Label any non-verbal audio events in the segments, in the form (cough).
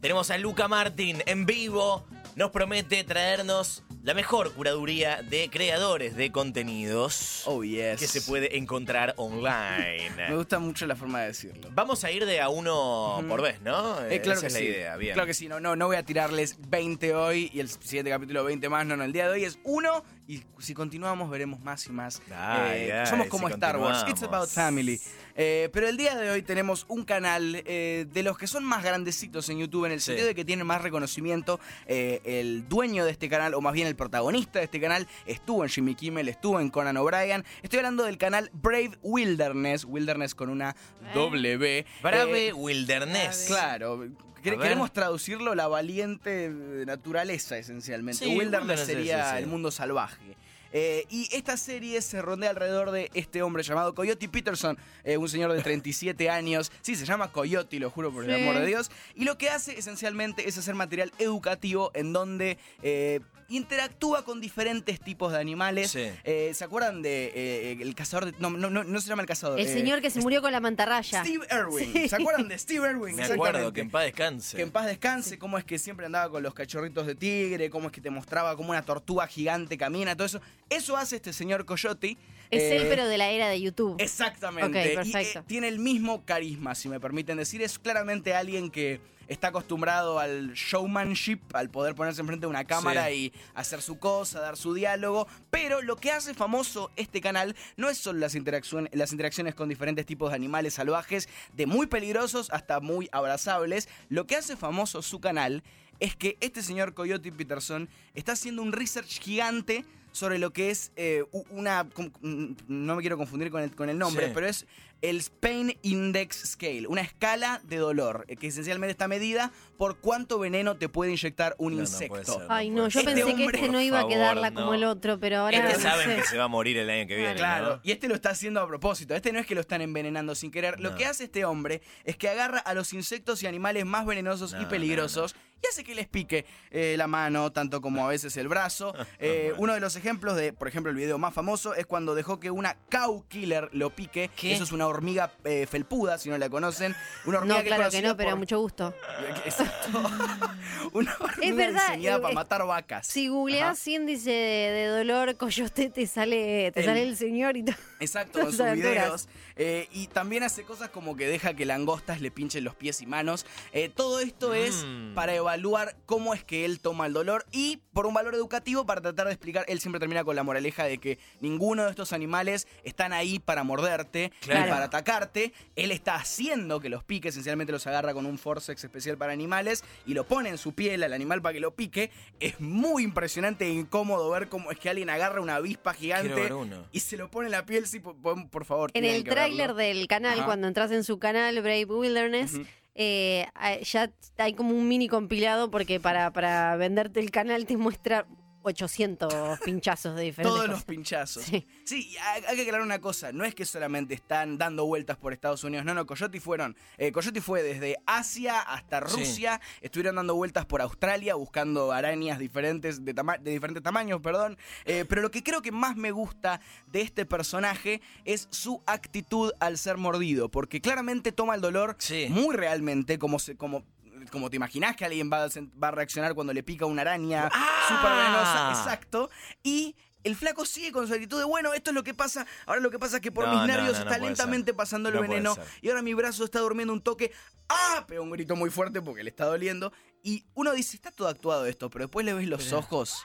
Tenemos a Luca Martin en vivo. Nos promete traernos la mejor curaduría de creadores de contenidos Oh, yes. que se puede encontrar (laughs) Me online. gusta mucho la forma de decirlo. Vamos a ir de a uno por vez, ¿no? Eh, claro Esa que es la sí. idea, bien. Claro que sí, no, no, no voy a tirarles 20 hoy y el siguiente capítulo 20 más, no, no, el día de hoy es uno y si continuamos veremos más y más. Ay, somos como si Star Wars, it's about family. Eh, pero el día de hoy tenemos un canal eh, de los que son más grandecitos en YouTube en el Sí. sentido de que tienen más reconocimiento. Eh, el dueño de este canal, o más bien el protagonista de este canal, estuvo en Jimmy Kimmel, estuvo en Conan O'Brien. Estoy hablando del canal Brave Wilderness, Wilderness con una W. Brave Eh, Wilderness. Claro. Queremos traducirlo la valiente naturaleza, esencialmente. Sí, Wilderness sería sí, el mundo salvaje. Eh, y esta serie se rondea alrededor de este hombre llamado Coyote Peterson, eh, un señor de 37 (laughs) años. Sí, se llama Coyote, lo juro por el amor de Dios. Y lo que hace esencialmente es hacer material educativo en donde eh, interactúa con diferentes tipos de animales. Sí. Eh, ¿Se acuerdan de eh, el cazador? De, no, no, no, no se llama el cazador. El eh, señor que se murió con la mantarraya. Steve Irwin. Sí. ¿Se acuerdan de Steve Irwin? Me acuerdo, que en paz descanse. Que en paz descanse, cómo es que siempre andaba con los cachorritos de tigre, cómo es que te mostraba cómo una tortuga gigante camina, todo eso. Eso hace este señor Coyote. Es Eh, él, pero de la era de YouTube. Exactamente. Perfecto. eh, tiene el mismo carisma, si me permiten decir. Es claramente alguien que está acostumbrado al showmanship, al poder ponerse enfrente de una cámara Sí. y hacer su cosa, dar su diálogo. Pero lo que hace famoso este canal no es solo las, interacciones las interacciones con diferentes tipos de animales salvajes, de muy peligrosos hasta muy abrazables. Lo que hace famoso su canal es que este señor Coyote Peterson está haciendo un research gigante sobre lo que es eh, una... mm, No me quiero confundir con el, con el nombre, Sí. pero es el Pain Index Scale, una escala de dolor, eh, que esencialmente está medida por cuánto veneno te puede inyectar un No, insecto. ser. Ay, no, yo Este pensé que hombre, este no iba a quedarla como el otro, pero ahora Es que no saben sé. que se va a morir el año que viene. Claro, ¿no? y este lo está haciendo a propósito. Este no es que lo están envenenando sin querer. Lo que hace este hombre es que agarra a los insectos y animales más venenosos No, y no, peligrosos y hace que les pique eh, la mano, tanto como a veces el brazo. (laughs) Eh, uno de los ejemplos de, por ejemplo, el video más famoso es cuando dejó que una cow killer lo pique. ¿Qué? Eso es una hormiga eh, felpuda, si no la conocen. Una hormiga No, que es claro que no, pero por- mucho gusto. (laughs) Exacto. (laughs) una hormiga verdad, diseñada eh, para eh, matar vacas. Si Ajá. googleás índice de, de dolor coyote, te sale, te El- sale el señor y todo. Exacto, (laughs) sus videos. Eh, y también hace cosas como que deja que langostas le pinchen los pies y manos. Eh, todo esto es Mm. para evaluar cómo es que él toma el dolor y por un valor educativo para tratar de explicar. Él siempre termina con la moraleja de que ninguno de estos animales están ahí para morderte Claro. ni para atacarte. Él está haciendo que los pique, esencialmente los agarra con un forceps especial para animales y lo pone en su piel al animal para que lo pique. Es muy impresionante e incómodo ver cómo es que alguien agarra una avispa gigante y se lo pone en la piel, sí, por, favor. En tienen el que tráiler del canal, Ajá. cuando entras en su canal, Brave Wilderness, eh, ya hay como un mini compilado porque para, para venderte el canal te muestra 800 pinchazos de diferentes Todos los pinchazos. Sí. Sí, hay, que aclarar una cosa. No es que solamente están dando vueltas por Estados Unidos. No, no, Coyote fueron. eh, Coyote fue desde Asia hasta Sí. Rusia. Estuvieron dando vueltas por Australia buscando arañas diferentes, de, tama- de diferentes tamaños, perdón. Eh, pero lo que creo que más me gusta de este personaje es su actitud al ser mordido. Porque claramente toma el dolor Sí. muy realmente, como se. Como, como te imaginas que alguien va a, va a reaccionar cuando le pica una araña ¡Ah! súper venenosa. Exacto. Y el flaco sigue con su actitud de, bueno, esto es lo que pasa. Ahora lo que pasa es que por No, mis nervios no, no está lentamente ser. pasando el veneno. Y ahora mi brazo está durmiendo un toque. ¡Ah! Pega un grito muy fuerte porque le está doliendo. Y uno dice, está todo actuado esto, pero después le ves los ojos.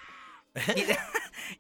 (laughs) Y,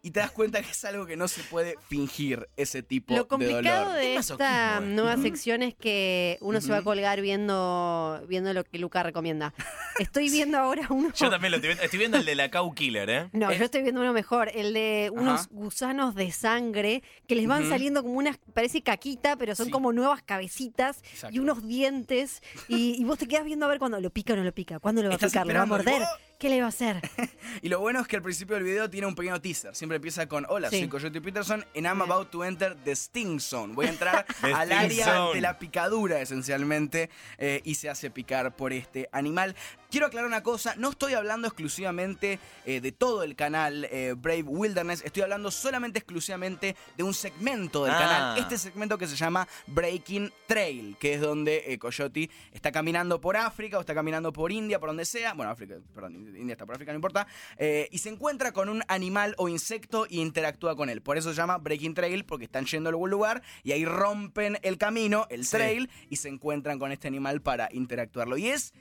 y te das cuenta que es algo que no se puede fingir ese tipo Lo de complicado dolor. de Qué esta masoquismo, eh. nueva sección es que uno se va a colgar viendo, viendo lo que Luca recomienda. Estoy viendo ahora uno. Yo también lo estoy viendo. Estoy viendo el de la Cow Killer, ¿eh? No, yo estoy viendo uno mejor, el de unos Ajá. gusanos de sangre que les van saliendo como unas, parece caquita, pero son Sí. como nuevas cabecitas Exacto. y unos dientes y, y vos te quedas viendo a ver cuándo lo pica o no lo pica, cuándo lo va a picar, lo va a morder. ¿Qué le va a hacer? (laughs) Y lo bueno es que al principio del video tiene un pequeño teaser. Siempre empieza con: Hola, Sí. soy Coyote Peterson and I'm about to enter the Sting Zone. Voy a entrar (laughs) The al Sting área Zone. de la picadura, esencialmente. eh, y se hace picar por este animal. Quiero aclarar una cosa, no estoy hablando exclusivamente eh, de todo el canal eh, Brave Wilderness, estoy hablando solamente exclusivamente de un segmento del Ah. canal. Este segmento que se llama Breaking Trail, que es donde eh, Coyote está caminando por África o está caminando por India, por donde sea. Bueno, África, perdón, India está por África, no importa. eh, y se encuentra con un animal o insecto y interactúa con él. Por eso se llama Breaking Trail, porque están yendo a algún lugar y ahí rompen el camino, el Sí. trail, y se encuentran con este animal para interactuarlo. Y es.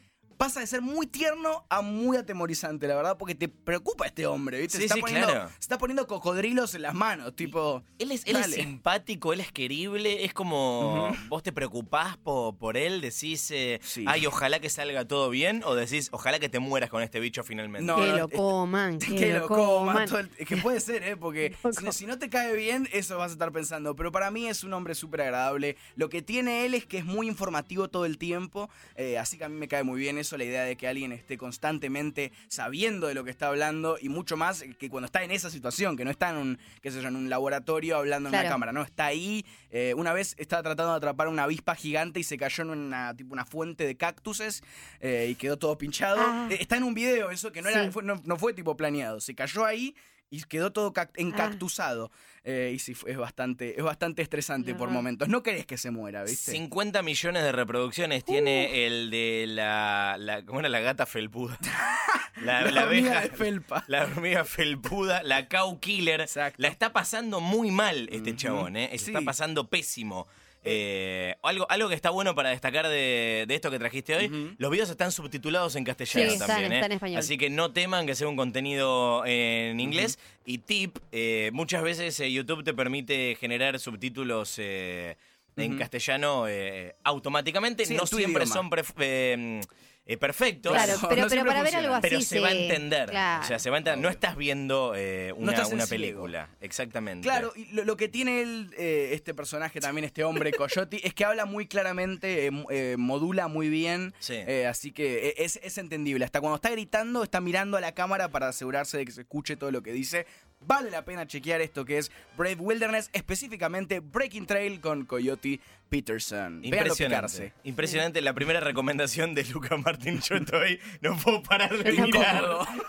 Pasa de ser muy tierno a muy atemorizante, la verdad, porque te preocupa este hombre, ¿viste? Sí, se, está sí, poniendo, claro. se está poniendo cocodrilos en las manos, tipo. Él es, él es simpático, él es querible, es como vos te preocupás po- por él, decís, eh, Sí. ay, ojalá que salga todo bien, o decís, ojalá que te mueras con este bicho finalmente. No, que no, lo es- coman, (laughs) que, que lo lo coma, coman. todo el- es que puede ser, ¿eh? Porque (laughs) Loco. si, no- si no te cae bien, eso vas a estar pensando. Pero para mí es un hombre súper agradable. Lo que tiene él es que es muy informativo todo el tiempo. eh, así que a mí me cae muy bien eso, la idea de que alguien esté constantemente sabiendo de lo que está hablando y mucho más que cuando está en esa situación, que no está en un, qué sé yo, en un laboratorio hablando en una cámara, no, está ahí. eh, una vez estaba tratando de atrapar una avispa gigante y se cayó en una, tipo, una fuente de cactuses eh, y quedó todo pinchado. Ah. Eh, está en un video eso, que no, era, Sí. fue- no, no fue tipo planeado. Se cayó ahí y quedó todo cac- Ah. encactusado. Eh, y sí, fue- es bastante, es bastante estresante por momentos. No querés que se muera, ¿viste? 50 millones de reproducciones tiene el de la, la. ¿Cómo era la gata felpuda? (laughs) La, La la hormiga abeja. de felpa. La hormiga felpuda, la cow killer. Exacto. La está pasando muy mal este chabón, ¿eh? Se Sí. está pasando pésimo. Eh, algo, algo que está bueno para destacar de, de esto que trajiste hoy, los videos están subtitulados en castellano Sí, están- también, ¿eh? están en español. Así que no teman que sea un contenido en inglés. Y tip, eh, muchas veces eh, YouTube te permite generar subtítulos en castellano eh, automáticamente. Sí, no siempre idioma. son pref- eh, eh, perfectos. Claro, No, pero, no pero siempre para ver funciona. algo así Pero se va a entender. Claro. O sea, se va a entender. No estás viendo eh, una, estás una ciego. película. Exactamente. Claro, y lo, lo que tiene él, eh, este personaje también, este hombre (laughs) Coyote, es que habla muy claramente, eh, mo- eh, modula muy bien, Sí. eh, así que eh, es, es entendible. Hasta cuando está gritando, está mirando a la cámara para asegurarse de que se escuche todo lo que dice. Vale la pena chequear esto que es Brave Wilderness, específicamente Breaking Trail con Coyote Peterson. Impresionante. Impresionante. La primera recomendación de Luca Martín yo estoy. No puedo parar de mirar.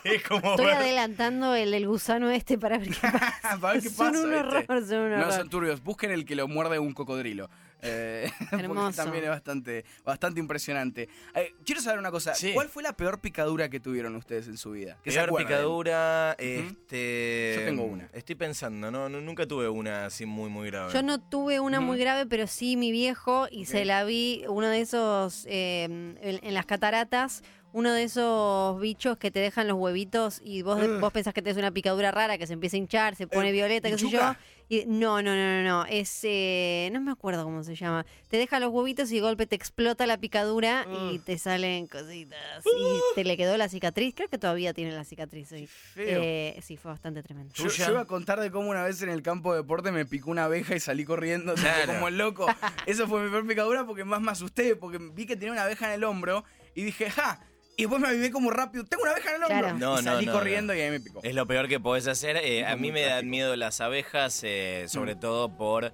Es como Estoy ver- adelantando el, el gusano este para ver qué (laughs) pasa. Para ver qué son pasa, un horror, son un No horror. son turbios, busquen el que lo muerde un cocodrilo. Eh, (laughs) Hermoso. también es bastante, bastante impresionante. Eh, quiero saber una cosa, Sí. ¿cuál fue la peor picadura que tuvieron ustedes en su vida? Que se Peor picadura, este... Yo tengo una. Estoy pensando, no, no, nunca tuve una así muy, muy grave. Yo no tuve una muy grave, pero sí mi viejo, y se la vi, uno de esos, eh, en, en las cataratas, uno de esos bichos que te dejan los huevitos y vos, Ugh. vos pensás que tenés una picadura rara, que se empieza a hinchar, se pone Eh, violeta, qué sé yo. Y, no, no, no, no, no, es, eh, no me acuerdo cómo se llama. Te deja los huevitos y de golpe te explota la picadura y te salen cositas. Y te le quedó la cicatriz, creo que todavía tiene la cicatriz. sí. Feo. Eh, sí, fue bastante tremendo. Yo, yo iba a contar de cómo una vez en el campo de deporte me picó una abeja y salí corriendo Claro. como loco. (laughs) Eso fue mi peor picadura porque más me asusté, porque vi que tenía una abeja en el hombro y dije, ¡ja! Y después me avivé como rápido, tengo una abeja en el hombro. Claro. No, y no, salí no, corriendo y ahí me picó. Es lo peor que podés hacer. Eh, a mí me dan miedo las abejas, eh, sobre todo por.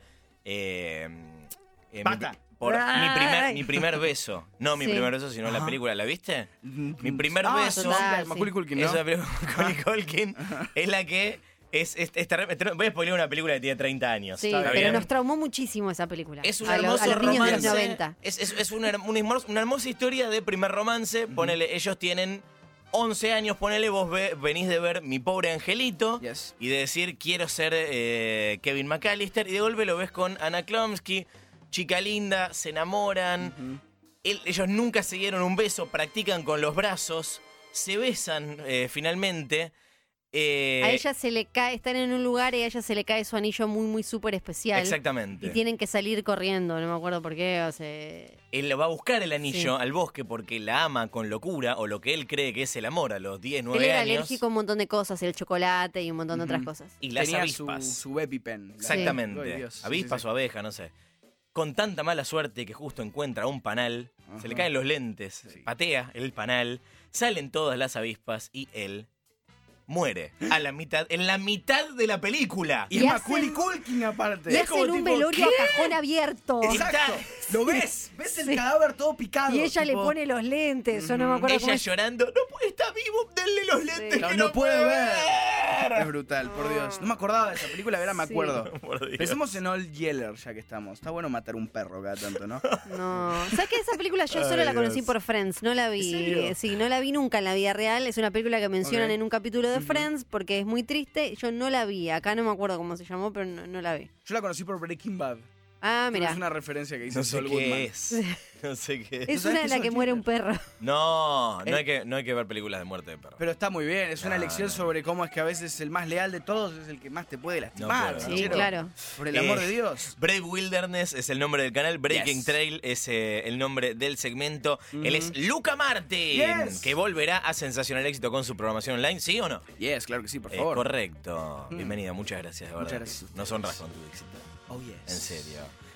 eh, eh, mi, Pata. por mi primer, mi primer beso. No mi Sí. primer beso, sino la Ajá. película. ¿La viste? Mi primer Ah, beso. la Total, Macaulay sí. Culkin, ¿no? Esa película (laughs) Culkin es la que. Es, es, voy a spoiler una película que tiene 30 años. Sí, ¿está pero bien? nos traumó muchísimo esa película. Es un a, lo- hermoso a los niños de los romance. 90. Es, es- es una, her- una hermos- una hermosa historia de primer romance. Ponele, ellos tienen 11 años, ponele, vos ve- venís de ver Mi Pobre Angelito Yes. y de decir quiero ser eh, Kevin McAllister y de golpe lo ves con Anna Klumsky, chica linda, se enamoran. Él- ellos nunca se dieron un beso, practican con los brazos, se besan eh, finalmente. Eh, A ella se le cae, están en un lugar y a ella se le cae su anillo muy, muy súper especial. Exactamente. Y tienen que salir corriendo, no me acuerdo por qué, o sea... Él va a buscar el anillo Sí. al bosque porque la ama con locura o lo que él cree que es el amor a los 10, 9 Él era años. alérgico a un montón de cosas, el chocolate y un montón de otras cosas. Y las Tenía avispas. su, su EpiPen. Exactamente. Avispas sí, o abeja, no sé. Con tanta mala suerte que justo encuentra un panal, se le caen los lentes, Sí. patea el panal, salen todas las avispas y él muere a la mitad, en la mitad de la película. Y, Y es Macaulay Culkin aparte. Y Es como un tipo, velorio ¿qué? a cajón abierto. Exacto. ¿Lo ves? ¿Ves el Sí. cadáver todo picado? Y ella le pone los lentes. Yo no me acuerdo cómo Ella es. llorando, no puede, está vivo, denle los lentes Sí. que No, no puede ver. ver. Es brutal, por Dios. No me acordaba de esa película, ahora me Sí. acuerdo. (laughs) Por Dios. Pensemos en Old Yeller, ya que estamos. Está bueno matar un perro cada tanto, ¿no? (laughs) No. ¿Sabes que esa película yo solo Ay, la conocí Dios. por Friends? No la vi. Sí, no la vi nunca en la vida real. Es una película que mencionan en un capítulo de Friends porque es muy triste. Yo no la vi. Acá no me acuerdo cómo se llamó, pero no, no la vi. Yo la conocí por Breaking Bad. Ah, mira. Es una referencia que hizo No sé Saul qué Goodman. es. (laughs) (laughs) No sé qué es. Una en la que muere un perro. No, no Eh. hay, que, no hay que ver películas de muerte de perro. Pero está muy bien, es una lección no. sobre cómo es que a veces el más leal de todos es el que más te puede lastimar. puedo, Sí, claro. Por el amor Eh, de Dios. Brave Wilderness es el nombre del canal, Breaking Yes. Trail es eh, el nombre del segmento. Él es Luca Martin, Yes. que volverá a sensacional éxito con su programación online, ¿sí o no? Yes, claro que sí, por Eh, favor. correcto. Mm. Bienvenida, muchas gracias, de verdad. Muchas gracias. Nos honras con tu éxito. Oh, yes. En serio.